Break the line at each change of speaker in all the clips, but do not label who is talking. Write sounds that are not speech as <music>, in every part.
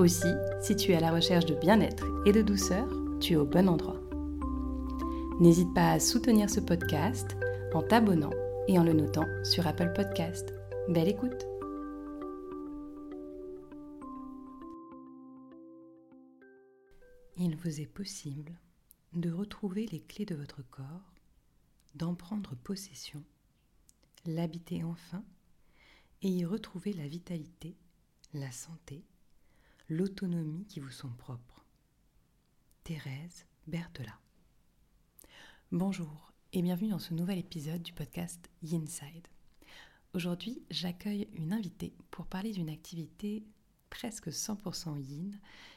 Aussi, si tu es à la recherche de bien-être et de douceur, tu es au bon endroit. N'hésite pas à soutenir ce podcast en t'abonnant et en le notant sur Apple Podcast. Belle écoute Il vous est possible de retrouver les clés de votre corps, d'en prendre possession, l'habiter enfin et y retrouver la vitalité, la santé, l'autonomie qui vous sont propres. Thérèse Berthelat. Bonjour et bienvenue dans ce nouvel épisode du podcast Yinside. Aujourd'hui, j'accueille une invitée pour parler d'une activité presque 100% yin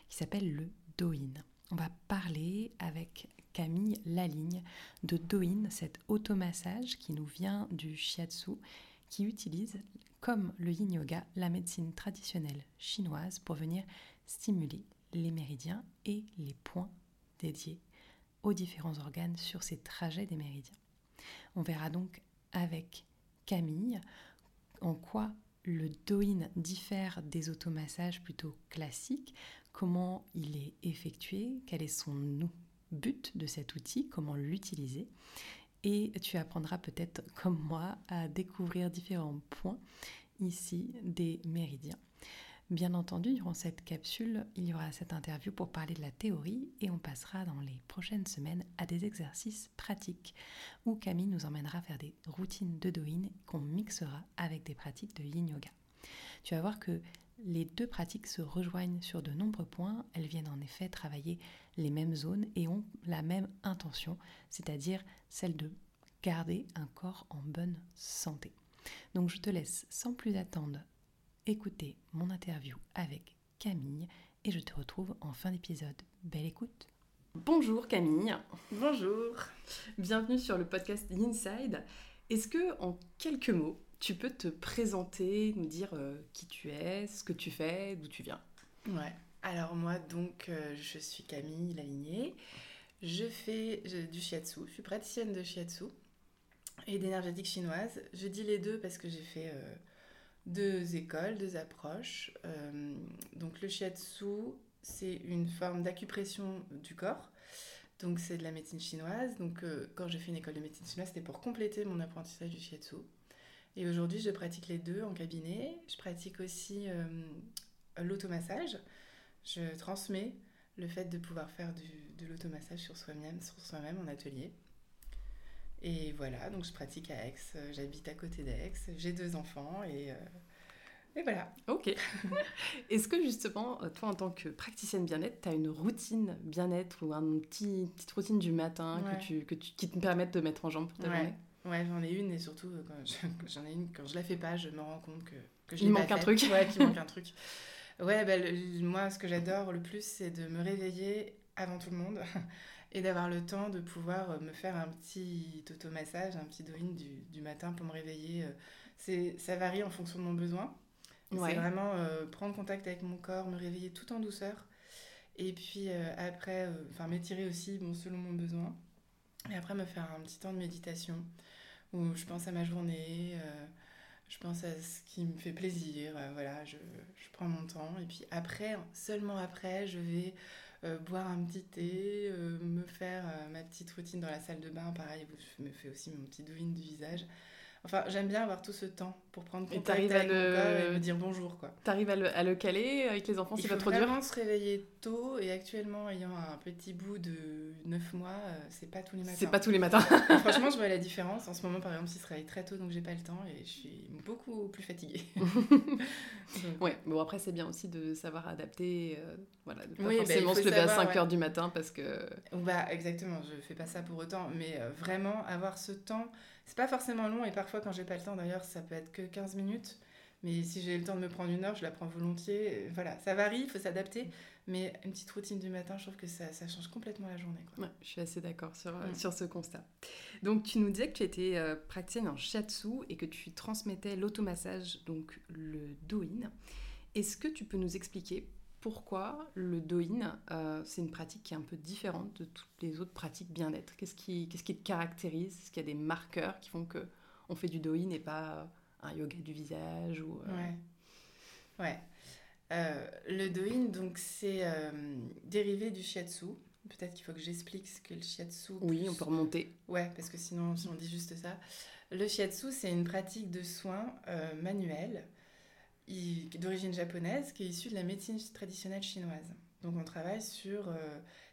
qui s'appelle le Doin. On va parler avec Camille Laligne de Doin, cet automassage qui nous vient du shiatsu, qui utilise, comme le yin yoga, la médecine traditionnelle chinoise pour venir stimuler les méridiens et les points dédiés aux différents organes sur ces trajets des méridiens. On verra donc avec Camille en quoi le Doin diffère des automassages plutôt classiques, comment il est effectué, quel est son but de cet outil, comment l'utiliser. Et tu apprendras peut-être comme moi à découvrir différents points ici des méridiens. Bien entendu, durant cette capsule, il y aura cette interview pour parler de la théorie et on passera dans les prochaines semaines à des exercices pratiques où Camille nous emmènera faire des routines de Doin qu'on mixera avec des pratiques de Yin Yoga. Tu vas voir que les deux pratiques se rejoignent sur de nombreux points. Elles viennent en effet travailler les mêmes zones et ont la même intention, c'est-à-dire celle de garder un corps en bonne santé. Donc je te laisse sans plus attendre écouter mon interview avec Camille et je te retrouve en fin d'épisode. Belle écoute Bonjour Camille
Bonjour
Bienvenue sur le podcast Inside. Est-ce que en quelques mots, tu peux te présenter, nous dire euh, qui tu es, ce que tu fais, d'où tu viens
Ouais. Alors moi donc euh, je suis Camille Lalignée. Je fais du shiatsu, je suis praticienne de shiatsu et d'énergétique chinoise. Je dis les deux parce que j'ai fait euh, deux écoles, deux approches. Donc le shiatsu, c'est une forme d'acupression du corps. Donc c'est de la médecine chinoise. Donc quand j'ai fait une école de médecine chinoise, c'était pour compléter mon apprentissage du shiatsu. Et aujourd'hui, je pratique les deux en cabinet. Je pratique aussi euh, l'automassage. Je transmets le fait de pouvoir faire du, de l'automassage sur soi-même sur soi-même en atelier. Et voilà, donc je pratique à Aix, euh, j'habite à côté d'Aix, j'ai deux enfants et, euh, et voilà.
Ok. <laughs> Est-ce que justement, toi en tant que praticienne bien-être, tu as une routine bien-être ou une petit, petite routine du matin que tu, que tu, qui te permettent de mettre en jambe pour ta
ouais.
journée?
Ouais, j'en ai une et surtout quand <laughs> j'en ai une, quand je la fais pas, je me rends compte que, que je
Il manque un truc. <laughs>
Ouais, qu'il manque un <laughs> truc. Ouais, bah, le, moi ce que j'adore le plus, c'est de me réveiller avant tout le monde et d'avoir le temps de pouvoir euh, me faire un petit automassage, un petit doin du, du matin pour me réveiller. C'est, ça varie en fonction de mon besoin. Ouais. C'est vraiment euh, prendre contact avec mon corps, me réveiller tout en douceur. Et puis euh, après, enfin m'étirer aussi bon, selon mon besoin. Et après me faire un petit temps de méditation où je pense à ma journée, euh, je pense à ce qui me fait plaisir. voilà, je, prends mon temps. Et puis après, seulement après, je vais euh, boire un petit thé, euh, me faire euh, ma petite routine dans la salle de bain, pareil, je me fais aussi mon petit douin du visage. Enfin, j'aime bien avoir tout ce temps pour prendre contact avec le... mon corps et me dire bonjour, quoi.
T'arrives à le, à le caler avec les enfants, c'est pas trop dur
Il faut vraiment se réveiller tôt et actuellement, ayant un petit bout de 9 mois, c'est pas tous les matins.
C'est pas tous les matins. <laughs>
franchement, je vois la différence. En ce moment, par exemple, il se réveille très tôt, donc j'ai pas le temps et je suis beaucoup plus fatiguée. <laughs>
ouais, bon après, c'est bien aussi de savoir adapter, euh, voilà, de pas oui, forcément bah, se lever savoir, à 5 ouais. heures du matin parce que...
Bah, exactement, je fais pas ça pour autant, mais euh, vraiment avoir ce temps... C'est pas forcément long et parfois quand j'ai pas le temps d'ailleurs ça peut être que 15 minutes Mais si j'ai le temps de me prendre une heure, je la prends volontiers. Voilà, ça varie, il faut s'adapter. Mais une petite routine du matin, je trouve que ça, ça change complètement la journée.
Quoi. Ouais, je suis assez d'accord sur, mm. sur ce constat. Donc, tu nous disais que tu étais euh, praticienne en shiatsu et que tu transmettais l'automassage, donc le doin. Est-ce que tu peux nous expliquer pourquoi le doin, euh, c'est une pratique qui est un peu différente de toutes les autres pratiques bien-être? Qu'est-ce qui, qu'est-ce qui te caractérise? Est-ce qu'il y a des marqueurs qui font que on fait du doin et pas un yoga du visage ou,
euh, Ouais. Ouais. Euh, le doin, donc, c'est euh, dérivé du shiatsu. Peut-être qu'il faut que j'explique ce que le shiatsu.
Oui, on peut remonter.
Ouais, parce que sinon, si on dit juste ça. Le shiatsu, c'est une pratique de soins euh, manuels d'origine japonaise qui est issue de la médecine traditionnelle chinoise. Donc, on travaille sur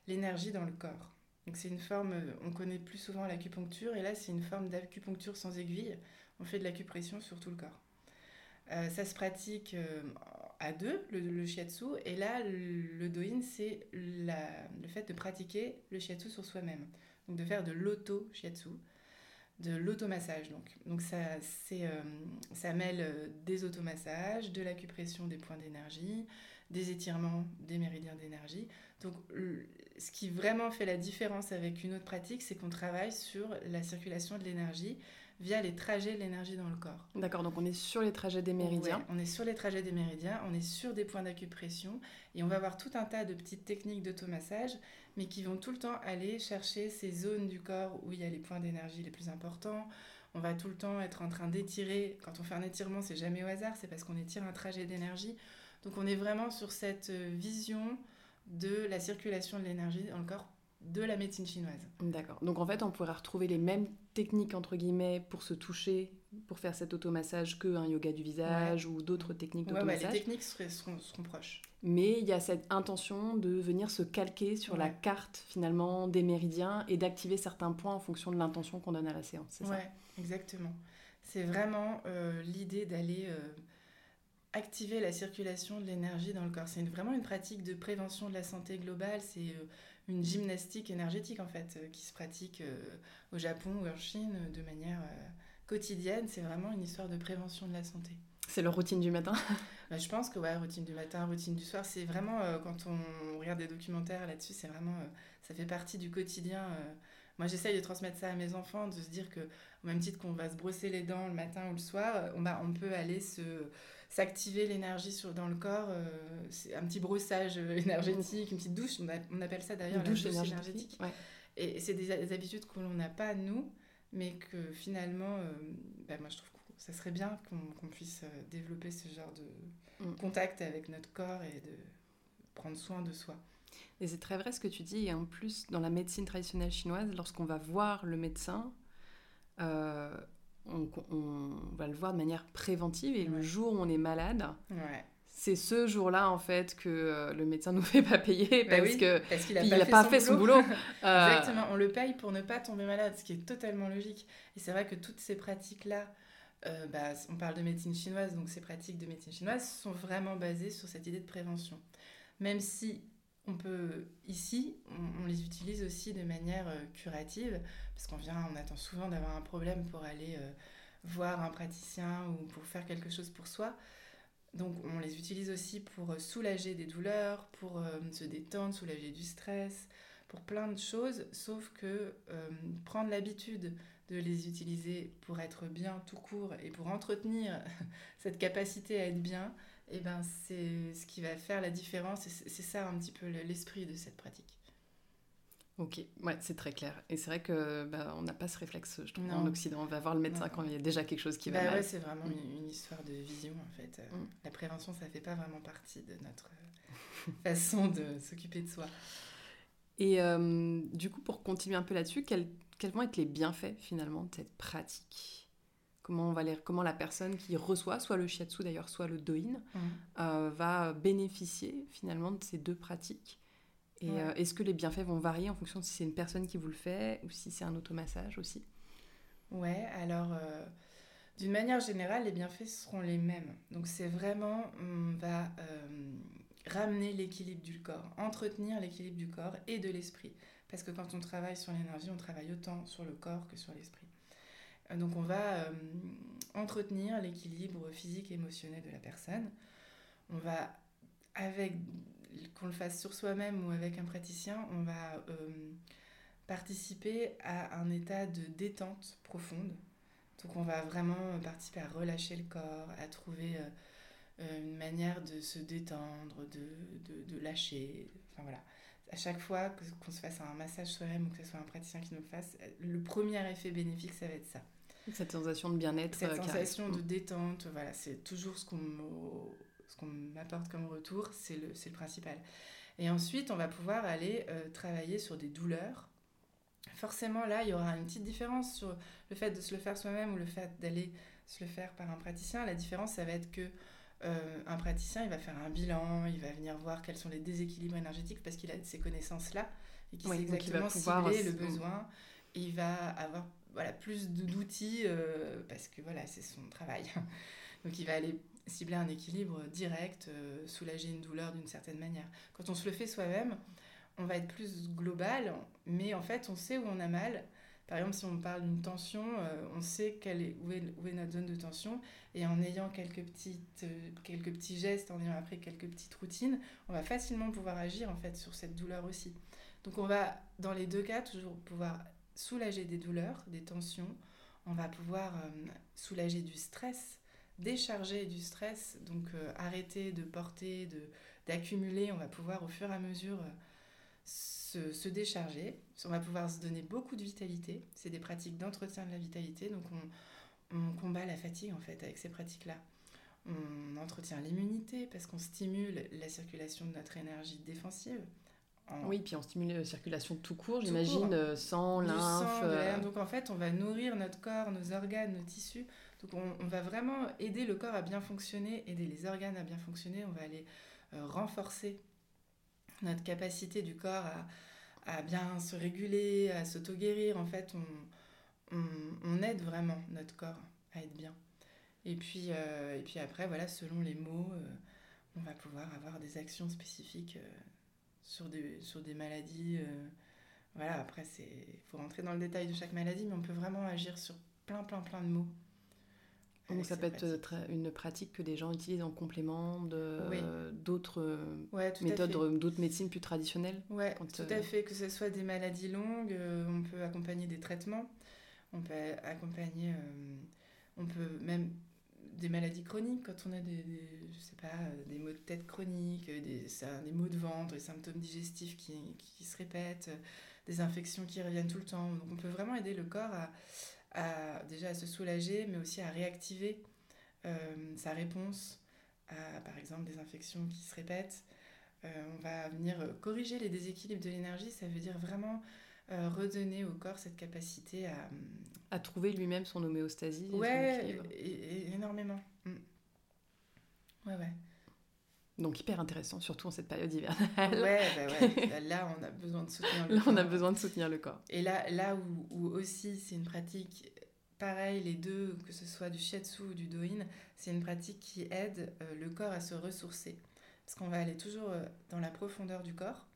l'énergie dans le corps. Donc, c'est une forme, on connaît plus souvent l'acupuncture, et là, c'est une forme d'acupuncture sans aiguille. On fait de l'acupression sur tout le corps. ça se pratique à deux, le, shiatsu. Et là, le, doin, c'est le fait de pratiquer le shiatsu sur soi-même. Donc de faire de l'auto-shiatsu, de l'automassage. Donc, donc ça, c'est, euh, ça mêle euh, des automassages, de l'acupression des points d'énergie, des étirements des méridiens d'énergie. Donc ce qui vraiment fait la différence avec une autre pratique, c'est qu'on travaille sur la circulation de l'énergie via les trajets de l'énergie dans le corps.
D'accord, donc on est sur les trajets des méridiens.
on est sur les trajets des méridiens, on est sur des points d'acupression et on va avoir tout un tas de petites techniques d'automassage, mais qui vont tout le temps aller chercher ces zones du corps où il y a les points d'énergie les plus importants. On va tout le temps être en train d'étirer. Quand on fait un étirement, c'est jamais au hasard, c'est parce qu'on étire un trajet d'énergie. Donc on est vraiment sur cette euh, vision de la circulation de l'énergie dans le corps de la médecine chinoise.
D'accord. Donc en fait, on pourrait retrouver les mêmes techniques entre guillemets pour se toucher, pour faire cet automassage que un yoga du visage ou d'autres techniques d'automassage.
Ouais, les techniques seront, proches.
Mais il y a cette intention de venir se calquer sur la carte finalement des méridiens et d'activer certains points en fonction de l'intention qu'on donne à la séance. C'est
ça? Exactement. C'est vraiment euh, l'idée d'aller euh, activer la circulation de l'énergie dans le corps. C'est vraiment une pratique de prévention de la santé globale. C'est euh, une gymnastique énergétique en fait euh, qui se pratique euh, au Japon ou en Chine de manière euh, quotidienne. C'est vraiment une histoire de prévention de la santé.
C'est leur routine du matin? <laughs>
Bah, Je pense que ouais, routine du matin, routine du soir, c'est vraiment, quand on regarde des documentaires là-dessus, c'est vraiment, ça fait partie du quotidien. moi, j'essaye de transmettre ça à mes enfants, de se dire que, au même titre qu'on va se brosser les dents le matin ou le soir, on, bah, on peut aller se s'activer l'énergie dans le corps. Euh, c'est un petit brossage euh, <laughs> énergétique, une petite douche. On, appelle ça d'ailleurs la douche énergétique. Et c'est des, habitudes que l'on n'a pas nous, mais que finalement, euh, bah, moi je trouve que ça serait bien qu'on puisse développer ce genre de mm. contact avec notre corps et de prendre soin de soi.
Et c'est très vrai ce que tu dis. Et en plus, dans la médecine traditionnelle chinoise, lorsqu'on va voir le médecin, on, va le voir de manière préventive et le jour où on est malade, c'est ce jour-là en fait que euh, le médecin nous <laughs> fait pas payer bah parce que qu'il n'a pas, fait, son, boulot. <laughs>
Euh, Exactement, on le paye pour ne pas tomber malade, ce qui est totalement logique. Et c'est vrai que toutes ces pratiques-là, euh, bah, on parle de médecine chinoise, donc ces pratiques de médecine chinoise sont vraiment basées sur cette idée de prévention. Même si on peut, ici, on, les utilise aussi de manière euh, curative, parce qu'on vient, on attend souvent d'avoir un problème pour aller euh, voir un praticien ou pour faire quelque chose pour soi. Donc on les utilise aussi pour euh, soulager des douleurs, pour se détendre, soulager du stress, pour plein de choses, sauf que prendre l'habitude de les utiliser pour être bien tout court et pour entretenir <laughs> cette capacité à être bien, et eh ben c'est ce qui va faire la différence. C'est ça un petit peu l'esprit de cette pratique.
Ok, ouais, c'est très clair. Et c'est vrai que bah, on n'a pas ce réflexe, je trouve, en Occident. On va voir le médecin quand il y a déjà quelque chose qui va
bah,
mal.
c'est vraiment mm. une, histoire de vision, en fait. Euh, mm. La prévention, ça fait pas vraiment partie de notre euh, <laughs> façon de s'occuper de soi.
Et euh, du coup, pour continuer un peu là-dessus, quels, quels vont être les bienfaits, finalement, de cette pratique? Comment, on va comment la personne qui reçoit, soit le shiatsu d'ailleurs, soit le doin, mmh. euh, va bénéficier finalement de ces deux pratiques. Et euh, est-ce que les bienfaits vont varier en fonction de si c'est une personne qui vous le fait ou si c'est un automassage aussi?
Ouais, alors euh, d'une manière générale, les bienfaits seront les mêmes. Donc c'est vraiment, on va ramener l'équilibre du corps, entretenir l'équilibre du corps et de l'esprit. Parce que quand on travaille sur l'énergie, on travaille autant sur le corps que sur l'esprit. Donc on va euh, entretenir l'équilibre physique et émotionnel de la personne. On va, avec qu'on le fasse sur soi-même ou avec un praticien, on va euh, participer à un état de détente profonde. Donc on va vraiment participer à relâcher le corps, à trouver euh, une manière de se détendre, de lâcher. Enfin voilà à chaque fois qu'on se fasse un massage soi-même ou que ce soit un praticien qui nous le fasse, le premier effet bénéfique, ça va être ça.
Cette sensation de bien-être.
Cette euh, sensation de détente, voilà, c'est toujours ce qu'on m'apporte comme retour, c'est le, le principal. Et ensuite, on va pouvoir aller euh, travailler sur des douleurs. Forcément, là, il y aura une petite différence sur le fait de se le faire soi-même ou le fait d'aller se le faire par un praticien. La différence, ça va être que euh, un praticien, il va faire un bilan, il va venir voir quels sont les déséquilibres énergétiques parce qu'il a ces connaissances-là et qu'il sait exactement cibler le besoin. Et il va avoir voilà, plus d'outils euh, parce que voilà, c'est son travail. <laughs> Donc il va aller cibler un équilibre direct, euh, soulager une douleur d'une certaine manière. Quand on se le fait soi-même, on va être plus global, mais en fait on sait où on a mal par exemple, si on parle d'une tension, euh, on sait quelle est, où, est, où, est, notre zone de tension. Et en ayant quelques, petites, quelques petits gestes, en ayant appris quelques petites routines, on va facilement pouvoir agir en fait sur cette douleur aussi. Donc on va, dans les deux cas, toujours pouvoir soulager des douleurs, des tensions. On va pouvoir euh, soulager du stress, décharger du stress, donc arrêter de porter, d'accumuler. On va pouvoir au fur et à mesure se, décharger. On va pouvoir se donner beaucoup de vitalité. C'est des pratiques d'entretien de la vitalité. Donc on, on, combat la fatigue en fait avec ces pratiques-là. On entretient l'immunité parce qu'on stimule la circulation de notre énergie défensive.
Oui, puis on stimule la circulation tout court, j'imagine, euh, sang, lymphe.
Euh. Donc en fait, on va nourrir notre corps, nos organes, nos tissus. Donc on, on, va vraiment aider le corps à bien fonctionner, aider les organes à bien fonctionner. On va aller euh, renforcer notre capacité du corps à, à bien se réguler, à s'auto-guérir. En fait, on, on, on, aide vraiment notre corps à être bien. Et puis, euh, et puis après, voilà, selon les mots, on va pouvoir avoir des actions spécifiques sur, des, sur des maladies. voilà, après, il faut rentrer dans le détail de chaque maladie, mais on peut vraiment agir sur plein, plein, plein de mots.
Donc ça peut être une pratique que des gens utilisent en complément de d'autres méthodes, d'autres médecines plus traditionnelles.
Oui, tout à euh, fait. Que ce soit des maladies longues, euh, on peut accompagner des traitements, on peut accompagner, euh, on peut même des maladies chroniques quand on a des, je sais pas, des maux de tête chroniques, des, des maux de ventre, des symptômes digestifs qui, qui se répètent, des infections qui reviennent tout le temps. Donc on peut vraiment aider le corps à déjà à se soulager, mais aussi à réactiver euh, sa réponse à, par exemple, des infections qui se répètent. Euh, on va venir corriger les déséquilibres de l'énergie, ça veut dire vraiment euh, redonner au corps cette capacité à...
À trouver lui-même son homéostasie.
Ouais, énormément. Mm. Ouais, ouais.
Donc hyper intéressant, surtout en cette période hivernale.
Ouais, bah ouais. <laughs> Là, on a besoin de soutenir le
là,
corps.
on a besoin de soutenir le corps.
Et là, là où, où aussi c'est une pratique, pareil, les deux, que ce soit du shiatsu ou du doin, c'est une pratique qui aide euh, le corps à se ressourcer. Parce qu'on va aller toujours euh, dans la profondeur du corps,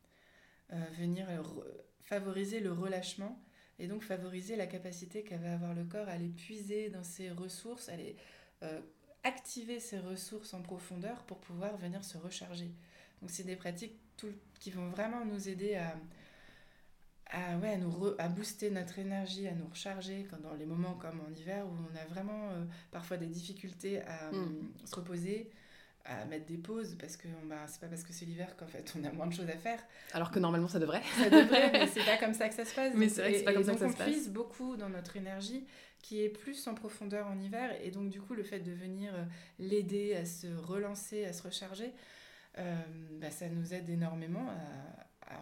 euh, venir favoriser le relâchement et donc favoriser la capacité qu'avait avoir le corps à aller puiser dans ses ressources, à aller activer ses ressources en profondeur pour pouvoir venir se recharger. Donc c'est des pratiques tout, qui vont vraiment nous aider à, à, ouais, nous à booster notre énergie, à nous recharger quand, dans les moments comme en hiver où on a vraiment euh, parfois des difficultés à mm. euh, se reposer, à mettre des pauses parce que bah, c'est pas parce que c'est l'hiver qu'en fait on a moins de choses à faire.
Alors que normalement ça devrait.
Ça devrait, mais <laughs> c'est pas comme ça que ça se passe.
Mais c'est vrai que c'est pas comme ça
que
ça se
passe. On puise beaucoup dans notre énergie qui est plus en profondeur en hiver et donc du coup le fait de venir euh, l'aider à se relancer, à se recharger, euh, bah, ça nous aide énormément à, à,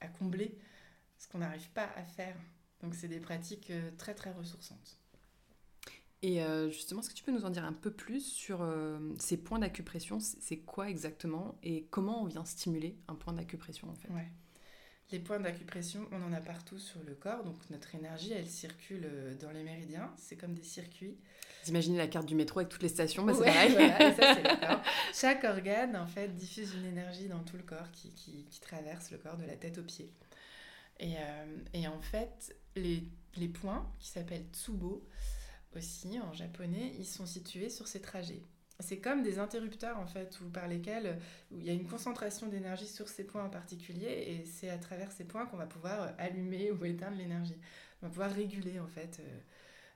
à combler ce qu'on n'arrive pas à faire. Donc c'est des pratiques euh, très très ressourçantes.
Et euh, justement, est-ce que tu peux nous en dire un peu plus sur euh, ces points d'acupression? C'est quoi exactement? Et comment on vient stimuler un point d'acupression en fait?
Ouais. Les points d'acupression, on en a partout sur le corps, donc notre énergie, elle circule euh, dans les méridiens, c'est comme des circuits.
Vous imaginez la carte du métro avec toutes les stations, bah, c'est
pareil. Voilà, ça, c'est <laughs> le corps. Chaque organe, en fait, diffuse une énergie dans tout le corps qui, qui, qui traverse le corps de la tête aux pieds. Et, et en fait, les, les points, qui s'appellent tsubo, aussi en japonais, ils sont situés sur ces trajets. C'est comme des interrupteurs en fait, ou par lesquels où il y a une concentration d'énergie sur ces points en particulier, et c'est à travers ces points qu'on va pouvoir allumer ou éteindre l'énergie. On va pouvoir réguler en fait. Euh,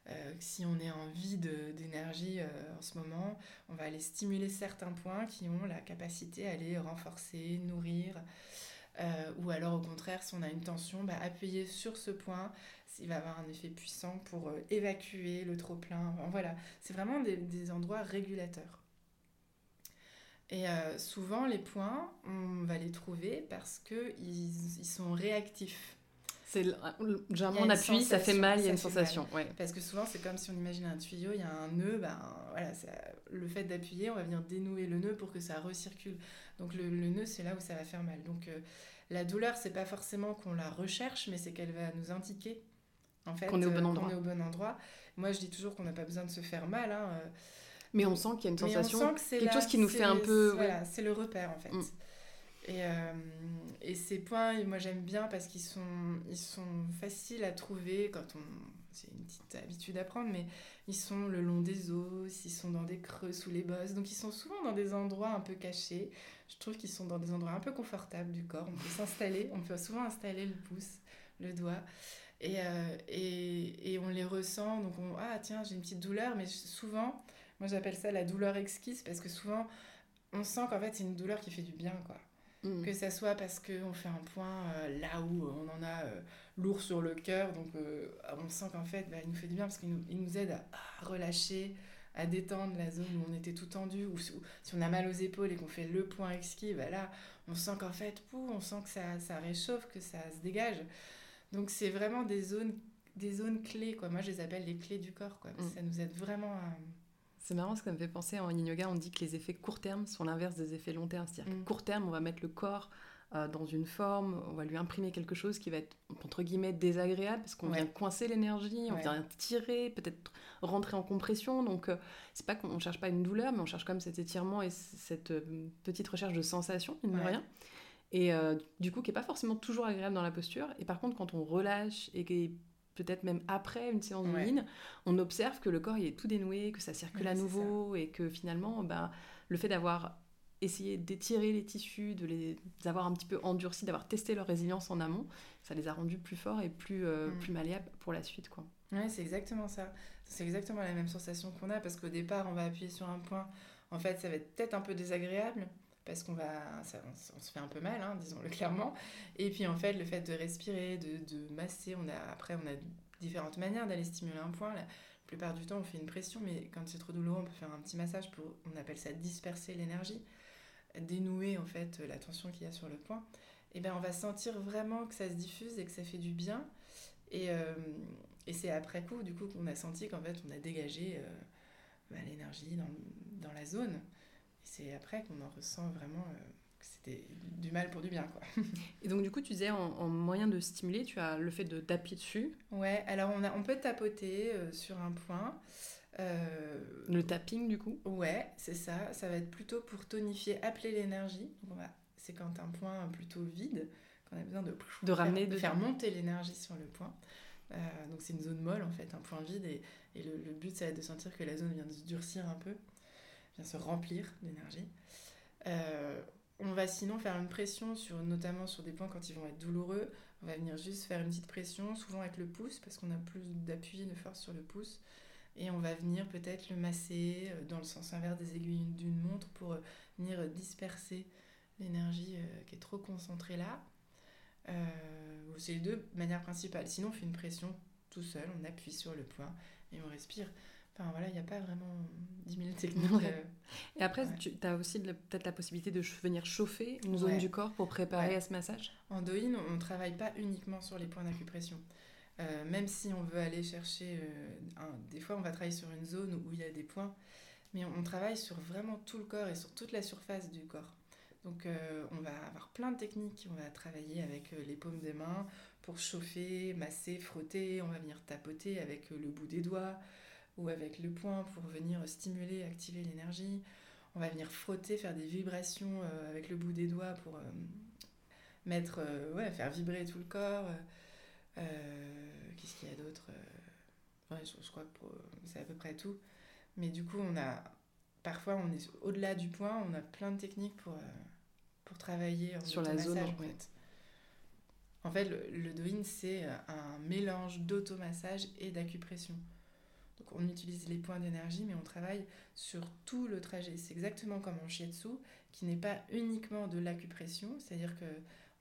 euh, si on est en vide d'énergie euh, en ce moment, on va aller stimuler certains points qui ont la capacité à aller renforcer, nourrir. ou alors au contraire, si on a une tension, bah, appuyer sur ce point, il va avoir un effet puissant pour euh, évacuer le trop-plein. voilà, c'est vraiment des, endroits régulateurs. Et euh, souvent, les points, on va les trouver parce qu'ils ils sont réactifs.
C'est généralement on appuie, ça fait mal, il y a une sensation. Ouais.
Parce que souvent c'est comme si on imagine un tuyau, il y a un nœud, ben voilà, le fait d'appuyer, on va venir dénouer le nœud pour que ça recircule. Donc le, le nœud c'est là où ça va faire mal. Donc euh, la douleur c'est pas forcément qu'on la recherche, mais c'est qu'elle va nous indiquer en fait,
qu'on est, au bon endroit.
est au bon endroit. Moi, je dis toujours qu'on n'a pas besoin de se faire mal. Hein, euh.
Mais on sent qu'il y a une sensation, quelque chose qui nous fait un peu...
Voilà, c'est le repère, en fait. Mm. Et, euh, et, ces points, moi j'aime bien parce qu'ils sont, ils sont faciles à trouver quand on. C'est une petite habitude à prendre, mais ils sont le long des os, ils sont dans des creux sous les bosses. Donc ils sont souvent dans des endroits un peu cachés. Je trouve qu'ils sont dans des endroits un peu confortables du corps. On peut s'installer, on peut souvent installer le pouce, le doigt. Euh, et, et, on les ressent, donc on, ah tiens, j'ai une petite douleur, mais souvent, moi j'appelle ça la douleur exquise, parce que souvent, on sent qu'en fait c'est une douleur qui fait du bien, quoi. Mm. Que ça soit parce qu'on fait un point euh, là où on en a euh, lourd sur le cœur, donc on sent qu'en fait bah, il nous fait du bien parce qu'il nous, il nous aide à, relâcher, à détendre la zone où on était tout tendu, ou, si on a mal aux épaules et qu'on fait le point exquis, bah là on sent qu'en fait, pou, on sent que ça, ça réchauffe, que ça se dégage. Donc c'est vraiment des zones, des zones clés, quoi. Moi, je les appelle les clés du corps, quoi. Mm. Ça nous aide vraiment à...
C'est marrant, ça me fait penser en yin yoga, on dit que les effets court terme sont l'inverse des effets long terme. C'est-à-dire mm. court terme, on va mettre le corps euh, dans une forme, on va lui imprimer quelque chose qui va être entre guillemets désagréable parce qu'on vient coincer l'énergie, on vient tirer, peut-être rentrer en compression. Donc euh, c'est pas qu'on cherche pas une douleur, mais on cherche quand même cet étirement et cette euh, petite recherche de sensation, mine de rien et euh, du coup qui est pas forcément toujours agréable dans la posture. Et par contre, quand on relâche et peut-être même après une séance de ligne, on observe que le corps il est tout dénoué, que ça circule à nouveau et que finalement, bah, le fait d'avoir essayé d'étirer les tissus, de les avoir un petit peu endurcis, d'avoir testé leur résilience en amont, ça les a rendus plus forts et plus, euh, mm. plus malléables pour la suite. Quoi.
Ouais, c'est exactement ça. C'est exactement la même sensation qu'on a parce qu'au départ, on va appuyer sur un point. En fait, ça va être peut-être un peu désagréable, parce qu'on va, on, se fait un peu mal, hein, disons-le <laughs> clairement. Et puis en fait, le fait de respirer, de, de, masser, on a, après on a différentes manières d'aller stimuler un point. La plupart du temps, on fait une pression, mais quand c'est trop douloureux, on peut faire un petit massage pour, on appelle ça disperser l'énergie, dénouer en fait la tension qu'il y a sur le point. Et bien on va sentir vraiment que ça se diffuse et que ça fait du bien. Et, euh, et c'est après coup, du coup, qu'on a senti qu'en fait, on a dégagé euh, bah, l'énergie dans, dans la zone c'est après qu'on en ressent vraiment euh, que c'était du mal pour du bien. Quoi. <laughs>
Et donc, du coup, tu disais en, moyen de stimuler, tu as le fait de taper dessus.
Ouais, alors on, a, on peut tapoter euh, sur un point.
Euh, le tapping, du coup
Ouais, c'est ça. Ça va être plutôt pour tonifier, appeler l'énergie. c'est quand un point plutôt vide qu'on a besoin de,
de ramener,
de faire monter l'énergie sur le point. donc c'est une zone molle en fait, un point vide et, et le, le, but ça va être de sentir que la zone vient de se durcir un peu vient se remplir d'énergie. Euh, on va sinon faire une pression sur, notamment sur des points quand ils vont être douloureux. On va venir juste faire une petite pression, souvent avec le pouce, parce qu'on a plus d'appui, de force sur le pouce. Et on va venir peut-être le masser euh, dans le sens inverse des aiguilles d'une montre pour euh, venir disperser l'énergie qui est trop concentrée là. c'est les deux manières principales. Sinon, on fait une pression tout seul, on appuie sur le point et on respire. Enfin voilà, il n'y a pas vraiment 10 000 techniques. Euh,
et après, tu as aussi peut-être la possibilité de venir chauffer une zone du corps pour préparer à ce massage?
En Doin, on ne travaille pas uniquement sur les points d'acupression. Euh, même si on veut aller chercher, euh, des fois on va travailler sur une zone où il y a des points, mais on, travaille sur vraiment tout le corps et sur toute la surface du corps. Donc on va avoir plein de techniques, on va travailler avec les paumes des mains pour chauffer, masser, frotter, on va venir tapoter avec le bout des doigts, ou avec le poing pour venir stimuler, activer l'énergie. On va venir frotter, faire des vibrations euh, avec le bout des doigts pour euh, mettre, euh, ouais, faire vibrer tout le corps. Qu'est-ce qu'il y a d'autre Ouais, je, crois que c'est à peu près tout. Mais du coup, on a parfois, on est au-delà du point, on a plein de techniques pour, pour travailler
sur la zone. En
fait. En fait, le, le Doin, c'est un mélange d'automassage et d'acupression. On utilise les points d'énergie, mais on travaille sur tout le trajet. C'est exactement comme en shiatsu, qui n'est pas uniquement de l'acupression, c'est-à-dire que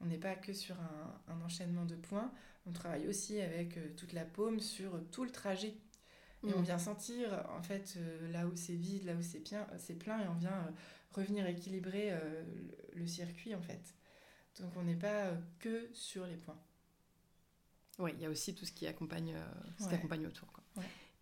on n'est pas que sur un, un, enchaînement de points, on travaille aussi avec euh, toute la paume sur tout le trajet. Et on mm. vient sentir, en fait, euh, là où c'est vide, là où c'est plein, plein, et on vient euh, revenir équilibrer le, circuit, en fait. Donc on n'est pas que sur les points.
Oui, il y a aussi tout ce qui accompagne, ce qui accompagne autour. Quoi.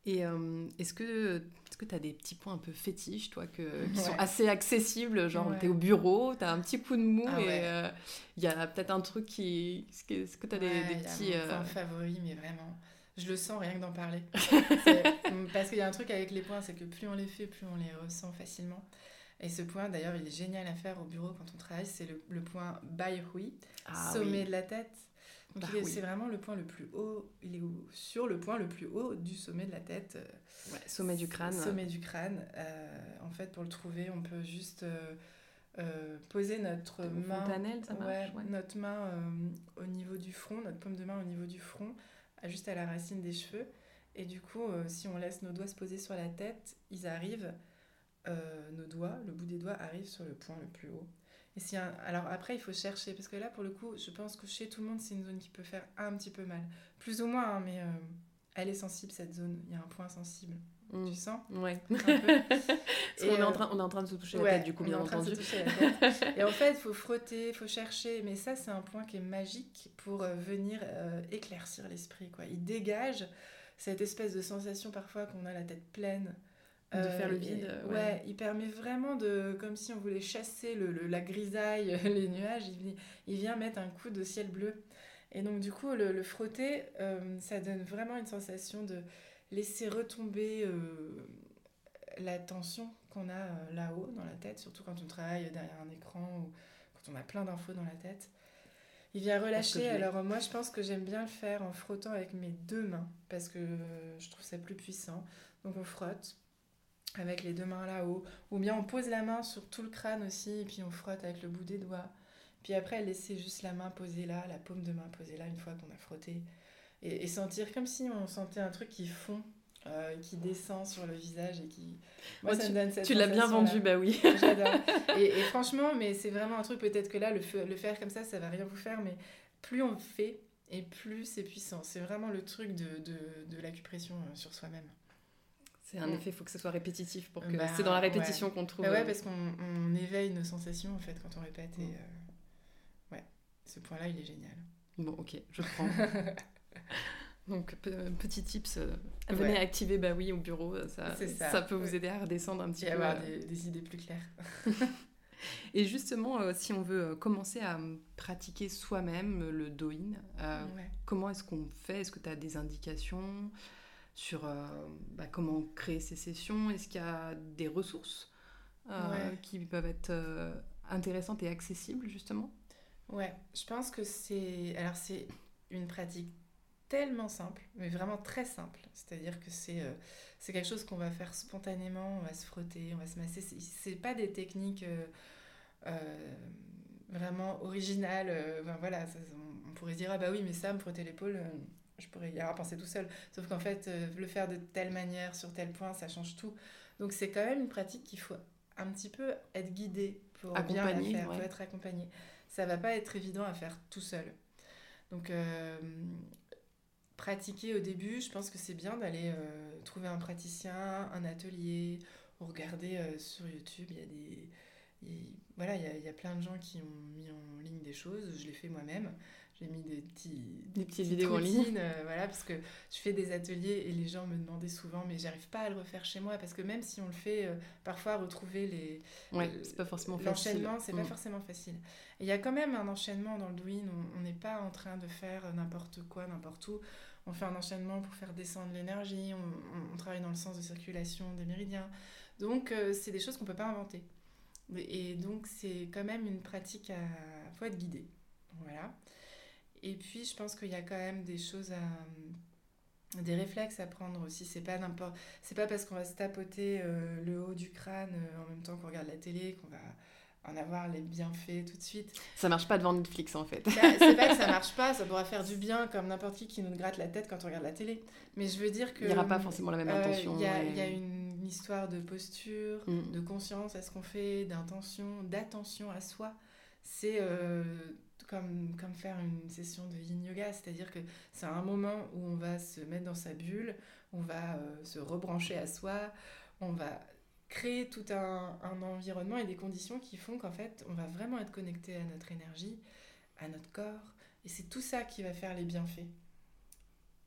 Et euh, est-ce que tu as des petits points un peu fétiches, toi, que, qui sont assez accessibles Genre, tu es au bureau, tu as un petit coup de mou ah et euh, il y a peut-être un truc qui. Est-ce que tu as des, des petits.
Un point favori, mais vraiment. Je le sens rien que d'en parler. <laughs> Parce qu'il y a un truc avec les points, c'est que plus on les fait, plus on les ressent facilement. Et ce point, d'ailleurs, il est génial à faire au bureau quand on travaille, c'est le, le point Hui, ah sommet de la tête. Bah c'est vraiment le point le plus haut, il est sur le point le plus haut du sommet de la tête.
Euh, sommet du crâne.
Sommet du crâne. Euh, en fait, pour le trouver, on peut juste euh, poser notre main.
ça marche,
Notre main au niveau du front, notre paume de main au niveau du front, juste à la racine des cheveux. Et du coup, si on laisse nos doigts se poser sur la tête, ils arrivent, nos doigts, le bout des doigts arrive sur le point le plus haut. Et si Alors après, il faut chercher, parce que là, pour le coup, je pense que chez tout le monde, c'est une zone qui peut faire un petit peu mal. Plus ou moins, hein, mais euh, elle est sensible, cette zone. Il y a un point sensible. Mm. Tu sens
Ouais. Un peu. <laughs> Et on, est en euh, train, on est en train de se toucher la tête, du coup, bien entendu. <laughs>
Et en fait, il faut frotter, il faut chercher. Mais ça, c'est un point qui est magique pour euh, venir éclaircir l'esprit. quoi. Il dégage cette espèce de sensation parfois qu'on a la tête pleine
de faire le euh, vide.
ouais. il permet vraiment de, comme si on voulait chasser le, la grisaille, <laughs> les nuages, il, il, vient mettre un coup de ciel bleu. Et donc du coup, le, frotter, euh, ça donne vraiment une sensation de laisser retomber euh, la tension qu'on a là-haut dans la tête, surtout quand on travaille derrière un écran ou quand on a plein d'infos dans la tête. Il vient relâcher. Alors moi, je pense que j'aime bien le faire en frottant avec mes deux mains parce que je trouve ça plus puissant. Donc on frotte avec les deux mains là-haut. Ou bien on pose la main sur tout le crâne aussi, et puis on frotte avec le bout des doigts. Puis après, laisser juste la main posée là, la paume de main posée là, une fois qu'on a frotté. Et, sentir comme si on sentait un truc qui fond, euh, qui descend sur le visage et qui...
Moi, ça tu, me donne cette Tu l'as bien vendu, bah oui. <laughs>
J'adore. Et, franchement, mais c'est vraiment un truc, peut-être que là, le, le faire comme ça, ça va rien vous faire, mais plus on le fait, et plus c'est puissant. C'est vraiment le truc de, de, de l'acupression euh, sur soi-même.
C'est un effet, il faut que ce soit répétitif pour que bah, c'est dans la répétition qu'on trouve.
Bah ouais, euh, parce qu'on éveille nos sensations en fait quand on répète et mm. euh, ouais, ce point-là il est génial.
Bon, ok, je prends. <laughs> Donc petit tips, euh, venez activer bah oui au bureau, ça, ça. peut vous aider à redescendre un petit
et
peu.
avoir des, des, idées plus claires. <laughs>
et justement, si on veut commencer à pratiquer soi-même le doin, comment est-ce qu'on fait? Est-ce que tu as des indications? Sur euh, bah, comment créer ces sessions Est-ce qu'il y a des ressources euh, qui peuvent être euh, intéressantes et accessibles justement?
Ouais, je pense que c'est alors c'est une pratique tellement simple, mais vraiment très simple. C'est-à-dire que c'est c'est quelque chose qu'on va faire spontanément, on va se frotter, on va se masser. C'est pas des techniques vraiment originales. voilà, on, pourrait dire ah bah oui, mais ça, me frotter l'épaule, je pourrais y avoir pensé tout seul. Sauf qu'en fait, euh, le faire de telle manière, sur tel point, ça change tout. Donc c'est quand même une pratique qu'il faut un petit peu être guidé pour bien la faire, pour être accompagné. Ça va pas être évident à faire tout seul. Donc euh, pratiquer au début, je pense que c'est bien d'aller euh, trouver un praticien, un atelier, ou regarder sur YouTube, il y a des... voilà, il y, y, a, plein de gens qui ont mis en ligne des choses, je l'ai fait moi-même j'ai mis des, petits,
des petites, vidéos en ligne.
Euh, voilà, parce que je fais des ateliers et les gens me demandaient souvent, mais j'arrive pas à le refaire chez moi parce que même si on le fait, euh, parfois retrouver les.
Ouais, c'est pas forcément.
L'enchaînement, c'est pas mm. forcément facile. Il y a quand même un enchaînement dans le Douyin, on n'est pas en train de faire n'importe quoi, n'importe où. On fait un enchaînement pour faire descendre l'énergie, on, on, travaille dans le sens de circulation des méridiens. Donc, euh, c'est des choses qu'on peut pas inventer. Et donc, c'est quand même une pratique à. faut être guidé. Voilà. Et puis, je pense qu'il y a quand même des choses à, des réflexes à prendre aussi. C'est pas n'importe, c'est pas parce qu'on va se tapoter euh, le haut du crâne euh, en même temps qu'on regarde la télé qu'on va en avoir les bienfaits tout de suite.
Ça marche pas devant Netflix en fait.
C'est pas que ça <laughs> marche pas, ça pourra faire du bien comme n'importe qui qui nous gratte la tête quand on regarde la télé. Mais je veux dire que.
Il n'y aura pas forcément la même
euh,
intention.
Il y, a,
et-
y a une histoire de posture,
Mm.
de conscience à ce qu'on fait, d'intention, d'attention à soi. C'est euh, comme, comme faire une session de yin yoga, c'est-à-dire que c'est un moment où on va se mettre dans sa bulle, on va euh, se rebrancher à soi, on va créer tout un, environnement et des conditions qui font qu'en fait, on va vraiment être connecté à notre énergie, à notre corps, et c'est tout ça qui va faire les bienfaits.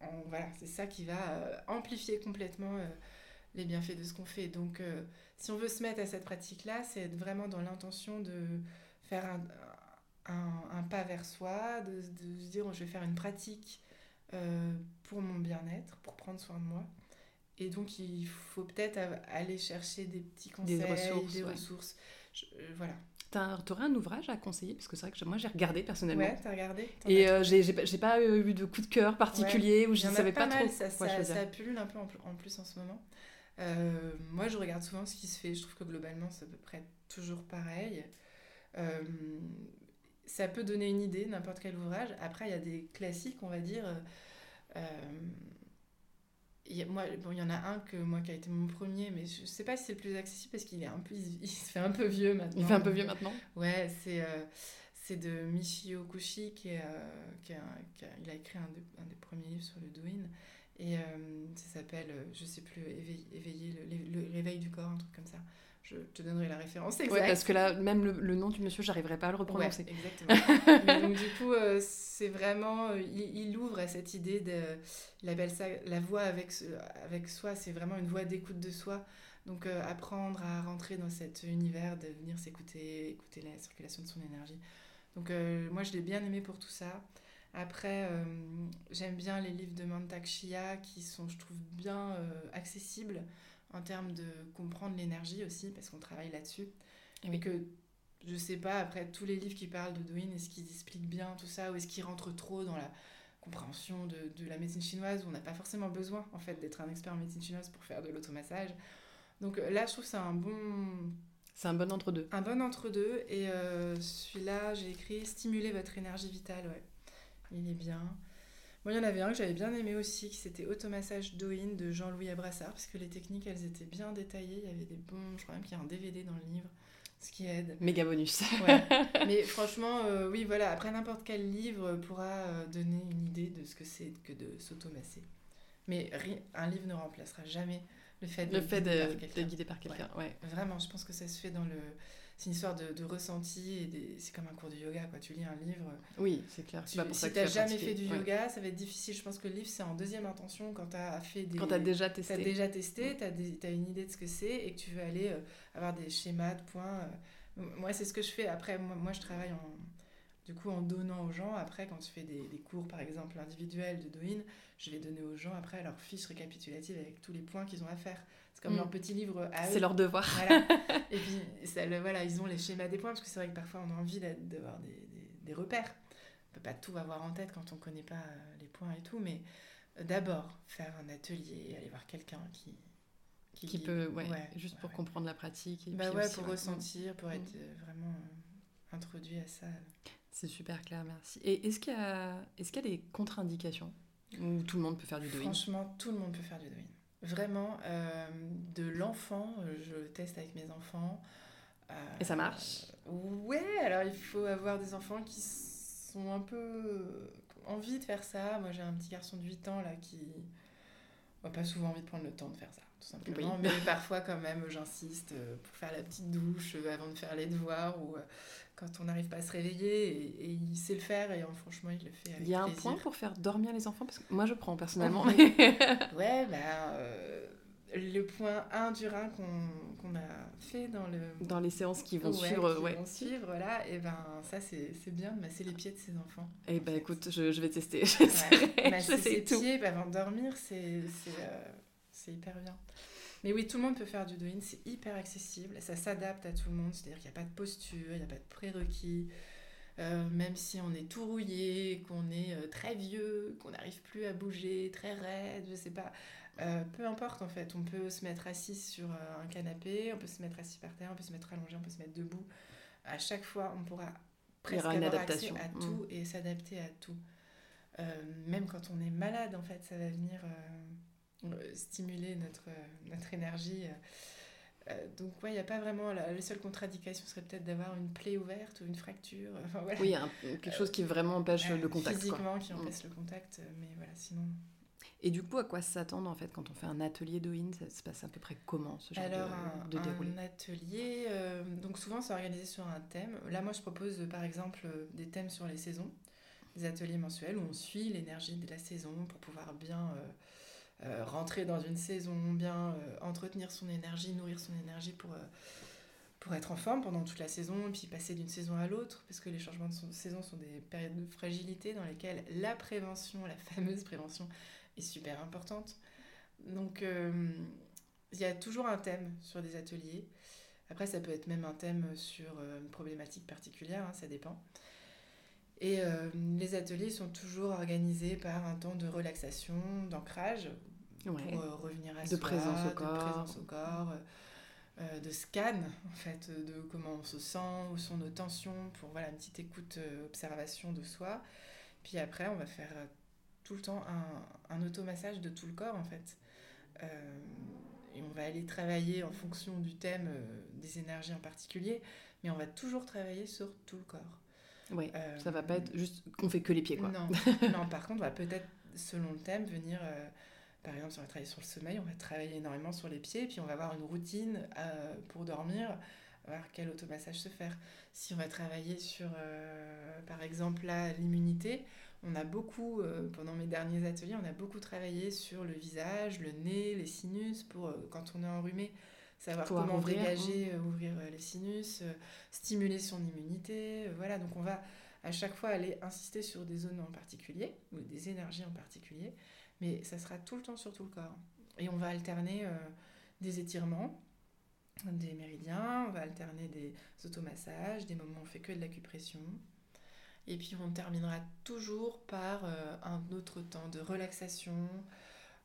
On- voilà, c'est ça qui va euh, amplifier complètement euh, les bienfaits de ce qu'on fait. Donc, si on veut se mettre à cette pratique-là, c'est être vraiment dans l'intention de faire un, un- un pas vers soi, de, de se dire je vais faire une pratique euh, pour mon bien-être, pour prendre soin de moi. Et donc, il faut peut-être aller chercher des petits conseils,
Des ressources,
des
ouais.
ressources. Je- euh, voilà.
T'aurais un ouvrage à conseiller? Parce que c'est vrai que moi j'ai regardé personnellement.
Ouais, t'as regardé?
Et euh, j'ai pas, euh, eu de coup de cœur particulier où
Il
je
a
savais pas,
mal,
trop
ça,
quoi
ça, ça pullule un peu en, pl- en plus en ce moment. Moi, je regarde souvent ce qui se fait. Je trouve que globalement, c'est à peu près toujours pareil. Euh, ça peut donner une idée, n'importe quel ouvrage. Après, il y a des classiques, on va dire. euh, il y a- moi, bon, il y en a un que moi qui a été mon premier, mais je sais pas si c'est le plus accessible parce qu'il est un peu, il, il se fait un peu vieux maintenant.
Il fait un peu vieux maintenant.
Ouais, c'est euh, c'est de Michio Kushi qui, est, euh, qui, a, qui a- il a écrit un, de- un des premiers livres sur le Douyin et euh, ça s'appelle, euh, je sais plus, éveiller, éveiller le, le réveil du corps, un truc comme ça. Je te donnerai la référence exacte.
Ouais, parce que là, même le, le nom du monsieur, j'arriverais pas à le
Ouais,
reprononcer.
exactement. Mais donc du coup, euh, c'est vraiment, euh, il, il ouvre à cette idée de, il appelle ça la voix avec, avec soi, c'est vraiment une voix d'écoute de soi. Donc euh, apprendre à rentrer dans cet univers, de venir s'écouter, écouter la circulation de son énergie. Donc euh, moi, je l'ai bien aimé pour tout ça. Après, j'aime bien les livres de Mantak Chia qui sont, je trouve, bien accessibles en termes de comprendre l'énergie aussi, parce qu'on travaille là-dessus.
Et oui.
que je sais pas, après tous les livres qui parlent de est-ce qu'ils expliquent bien tout ça ou est-ce qu'ils rentrent trop dans la compréhension de, de la médecine chinoise où on n'a pas forcément besoin en fait d'être un expert en médecine chinoise pour faire de l'automassage. Donc euh, là, je trouve que c'est un bon,
C'est un bon entre-deux.
un bon entre-deux. Et euh, celui-là, j'ai écrit Stimuler votre énergie vitale, ouais. Il est bien. Moi, il y en avait un que j'avais bien aimé aussi, qui c'était Automassage Douyin de Jean-Louis Abrassard, parce que les techniques, elles étaient bien détaillées. Il y avait des bons, je crois même qu'il y a un DVD dans le livre, ce qui aide.
Méga bonus.
Ouais. Mais franchement, euh, oui, voilà, après n'importe quel livre pourra euh, donner une idée de ce que c'est que de s'automasser. Mais un livre ne remplacera jamais le fait de
Le fait
guider par
de-
quelqu'un.
d'être guidé par quelqu'un, ouais.
Vraiment, je pense que ça se fait dans le. C'est une histoire de, de ressenti et des- c'est comme un cours de yoga, quoi. Tu lis un livre.
Oui, c'est clair.
Tu,
pas pour ça
si
que
t'as
tu
jamais
pratiquer.
fait du
Ouais.
yoga, ça va être difficile. Je pense que le livre, c'est en deuxième intention quand t'as fait des.
Quand t'as déjà
T'as
testé.
déjà testé, t'as des- t'as une idée de ce que c'est et que tu veux aller euh, avoir des schémas de points. euh. Moi, c'est ce que je fais. Après, moi, moi, je travaille en, du coup en donnant aux gens. Après, quand je fais des, des cours, par exemple, individuels de Douyin, je vais donner aux gens après leur fiche récapitulative avec tous les points qu'ils ont à faire. Comme
Mm.
leur petit livre à eux.
C'est leur devoir.
Voilà. <laughs> Et puis, ça, le- voilà, ils ont les schémas des points, parce que c'est vrai que parfois on a envie d'a- d'avoir des, des- des repères. On peut pas tout avoir en tête quand on connaît pas euh, les points et tout, mais euh, d'abord faire un atelier, aller voir quelqu'un qui,
Qui peut, ouais,
Ouais,
juste
ouais,
pour comprendre la pratique. Et
Bah
puis
ouais,
aussi,
pour ressentir, pour
Mm.
être euh, vraiment euh, introduit à ça.
C'est super clair, merci. Et est-ce qu'il y a, est-ce qu'il y a des contre-indications? Où tout le monde peut faire du douyin
Franchement, tout le monde peut faire du Douyin. Vraiment, euh, de l'enfant, je le teste avec mes enfants. Euh,
Et ça marche?
Ouais, alors il faut avoir des enfants qui sont un peu euh, envie de faire ça. Moi, j'ai un petit garçon de 8 ans là qui n'a pas souvent envie de prendre le temps de faire ça, tout simplement.
Oui.
Mais parfois, quand même, j'insiste euh, pour faire la petite douche euh, avant de faire les devoirs ou euh, quand on n'arrive pas à se réveiller. Et, et il sait le faire et franchement, il le fait avec
Il y a un point pour faire dormir les enfants? Parce que moi, je prends personnellement. Mais- <laughs>
Ouais, bah, euh, le point 1 du rein qu'on a fait dans le.
Dans les séances qui vont
Ouais,
suivre,
qui
ouais.
vont suivre, là, et ben ça, c'est bien de masser les pieds de ses enfants.
Eh ben écoute, je, je vais tester. <laughs>
Ouais,
Je
masser ses
tout.
pieds avant de dormir, c'est c'est, euh, c'est hyper bien. Mais oui, tout le monde peut faire du Douyin, c'est hyper accessible, ça s'adapte à tout le monde, c'est-à-dire qu'il n'y a pas de posture, il n'y a pas de prérequis. même si on est tout rouillé, qu'on est très vieux, qu'on n'arrive plus à bouger, très raide, je sais pas. peu importe en fait, on peut se mettre assis sur un canapé, on peut se mettre assis par terre, on peut se mettre allongé, on peut se mettre debout. À chaque fois, on pourra presque avoir adaptation. accès à tout mm. et s'adapter à tout. même quand on est malade, en fait, ça va venir stimuler notre, notre énergie. Euh, donc, ouais, il n'y a pas vraiment. La, seule contradiction serait peut-être d'avoir une plaie ouverte ou une fracture. <laughs> Enfin, voilà.
Oui, quelque chose qui vraiment empêche le contact.
Physiquement, qui mm. empêche le contact, euh, mais voilà, sinon.
Et du coup, à quoi s'attendre en fait quand on fait un atelier d'OIN Ça se passe à peu près comment ce genre
Alors, de, un, déroulé un atelier, euh, donc souvent c'est organisé sur un thème. Là, moi je propose par exemple des thèmes sur les saisons, des ateliers mensuels où on suit l'énergie de la saison pour pouvoir bien euh, rentrer dans une saison, bien euh, entretenir son énergie, nourrir son énergie pour, euh, pour être en forme pendant toute la saison et puis passer d'une saison à l'autre, parce que les changements de saison sont des périodes de fragilité dans lesquelles la prévention, la fameuse prévention, est super importante. Donc il y a toujours un thème sur des ateliers. Après, ça peut être même un thème sur une problématique particulière, hein, ça dépend. Et les ateliers sont toujours organisés par un temps de relaxation, d'ancrage, pour euh, revenir à
de présence au corps.
de présence au corps, euh, euh, de scan en fait, de comment on se sent, où sont nos tensions, pour voilà, une petite écoute, observation de soi. Puis après, on va faire tout le temps un, un automassage de tout le corps en fait. et on va aller travailler en fonction du thème des énergies en particulier, mais on va toujours travailler sur tout le corps.
Oui, ça va pas être juste qu'on fait que les pieds quoi.
Non, <laughs> non par contre, on va peut-être, selon le thème, venir par exemple, si on va travailler sur le sommeil, on va travailler énormément sur les pieds, puis on va avoir une routine euh, pour dormir, voir quel automassage se faire. Si on va travailler sur, euh, par exemple, l'immunité, on a beaucoup, euh, pendant mes derniers ateliers, on a beaucoup travaillé sur le visage, le nez, les sinus, pour quand on est enrhumé, savoir comment ouvrir, dégager, ouvrir les sinus, stimuler son immunité. voilà, donc on va à chaque fois aller insister sur des zones en particulier, ou des énergies en particulier mais ça sera tout le temps sur tout le corps. Et on va alterner euh, des étirements, des méridiens, on va alterner des automassages, des moments où on fait que de l'acupression. Et puis on terminera toujours par euh, un autre temps de relaxation,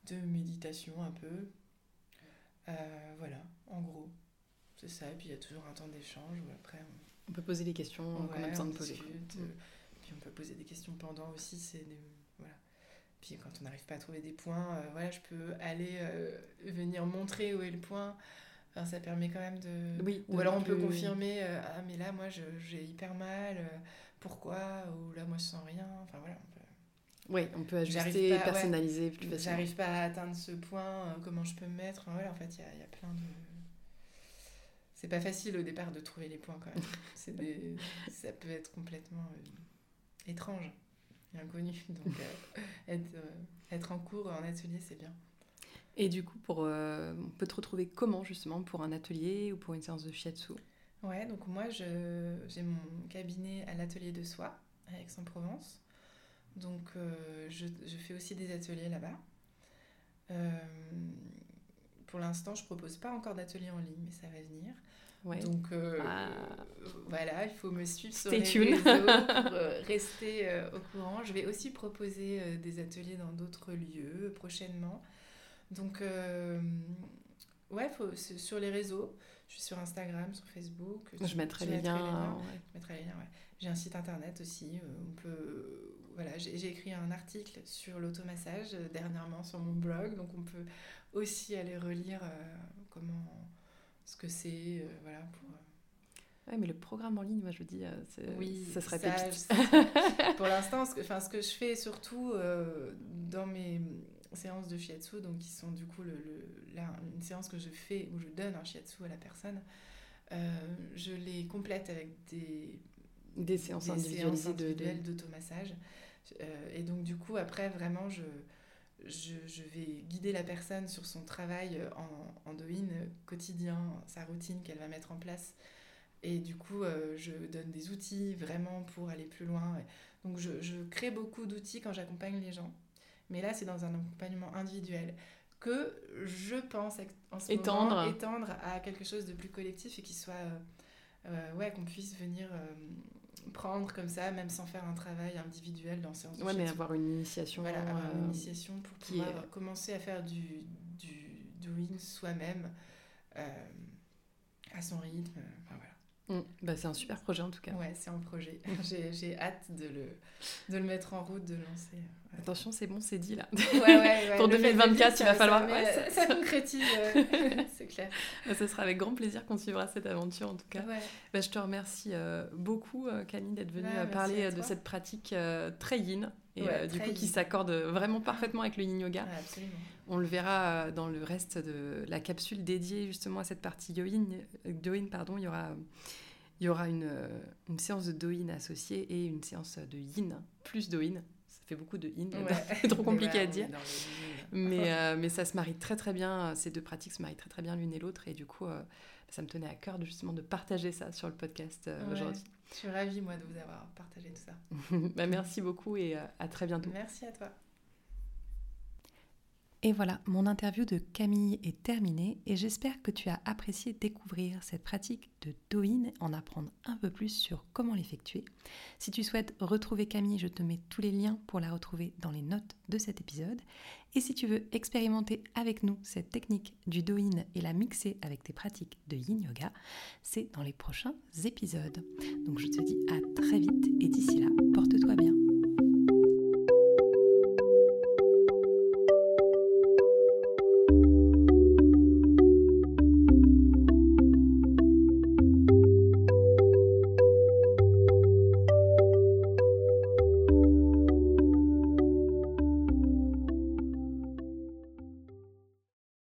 de méditation un peu. Euh, voilà, en gros. C'est ça. Et puis il y a toujours un temps d'échange où après
on... peut poser des questions
qu'on a besoin de poser. Puis on peut poser des questions pendant aussi. C'est voilà. Puis quand on n'arrive pas à trouver des points, euh, voilà, je peux aller euh, venir montrer où est le point. Enfin, ça permet quand même de.
Oui,
ou alors on peut confirmer euh, Ah, mais là, moi, j'ai hyper mal. pourquoi? Ou là, moi, je sens rien. Enfin, voilà. On peut...
Oui, on peut ajuster, personnaliser plus facilement.
J'arrive pas à atteindre ce point. comment je peux me mettre enfin, voilà, En fait, il y a, plein de. C'est pas facile au départ de trouver les points quand même. <laughs> des... ça peut être complètement étrange inconnu. <laughs> Donc euh, être, euh, être, en cours, en atelier, c'est bien.
Et du coup, pour, euh, on peut te retrouver comment justement pour un atelier ou pour une séance de shiatsu?
Ouais, donc moi j'ai mon cabinet à l'atelier de soi à Aix-en-Provence. Donc je, je, fais aussi des ateliers là-bas. Pour l'instant, je propose pas encore d'atelier en ligne, mais ça va venir. Donc euh, ah. voilà, il faut me suivre sur les réseaux pour <laughs> euh, rester euh, au courant. Je vais aussi proposer des ateliers dans d'autres lieux prochainement. Donc ouais, faut, sur les réseaux. Je suis sur Instagram, sur Facebook.
Je, mettrai, les liens.
les liens J'ai un site internet aussi. on peut, voilà, j'ai écrit un article sur l'automassage dernièrement sur mon blog, donc on peut aussi aller relire comment ce que c'est, euh, voilà, pour... Euh.
Ouais, mais le programme en ligne, moi je dis, euh, oui, ça serait
ça, <laughs> Pour l'instant, ce que, ce que je fais surtout dans mes séances de shiatsu, donc qui sont du coup le, le une séance que je fais où je donne un shiatsu à la personne, je les complète avec des,
des séances individuelles
d'automassage. et donc du coup, après, vraiment, je je, vais guider la personne sur son travail en, en quotidien, sa routine qu'elle va mettre en place. Et du coup, euh, je donne des outils vraiment pour aller plus loin. Donc, je, je crée beaucoup d'outils quand j'accompagne les gens. Mais là, c'est dans un accompagnement individuel que je pense en ce étendre. moment étendre à quelque chose de plus collectif et qui soit. Euh, euh, ouais, qu'on puisse venir prendre comme ça, même sans faire un travail individuel dans séance de
Ouais, mais avoir une initiation.
Voilà, avoir
euh,
une initiation pour pouvoir
est-
commencer à faire du, du doing soi-même euh, à son rythme. Enfin, voilà.
Mm, bah, c'est un super projet en tout cas.
Ouais, c'est en projet. <laughs> J'ai j'ai hâte de le, de le mettre en route, de le lancer. Ouais.
Attention, c'est bon, c'est dit là.
Ouais, ouais. <laughs>
Pour
Le fait de
2024,
dire,
il va falloir-
Ça,
ça-
ça concrétise, <laughs> euh, c'est clair.
Ce sera avec grand plaisir qu'on suivra cette aventure en tout cas. Bah, je te remercie euh, beaucoup euh, Camille d'être venue
merci
parler de cette pratique euh, très yin et
Ouais,
euh, du coup qui
yin.
s'accorde vraiment parfaitement avec le yin yoga.
Ouais, absolument.
On le verra euh, dans le reste de la capsule dédiée justement à cette partie Doin. Doin pardon, il y aura, il y aura une, euh, une séance de Doin associée et une séance de Yin plus Doin. Ça fait beaucoup de Yin,
Ouais.
c'est <laughs> trop compliqué à dire.
yin.
Mais, <laughs> euh, mais ça se marie très très bien, ces deux pratiques se marient très très bien l'une et l'autre et du coup euh, ça me tenait à cœur de, justement de partager ça sur le podcast euh, aujourd'hui.
Je suis ravie, moi, de vous avoir partagé tout ça. <laughs>
Bah, merci beaucoup et euh, à très bientôt.
Merci à toi.
Et voilà, mon interview de Camille est terminée et j'espère que tu as apprécié découvrir cette pratique de Douyin, en apprendre un peu plus sur comment l'effectuer. Si tu souhaites retrouver Camille, je te mets tous les liens pour la retrouver dans les notes de cet épisode. Et si tu veux expérimenter avec nous cette technique du Douyin et la mixer avec tes pratiques de Yin Yoga, c'est dans les prochains épisodes. Donc je te dis à très vite et d'ici là,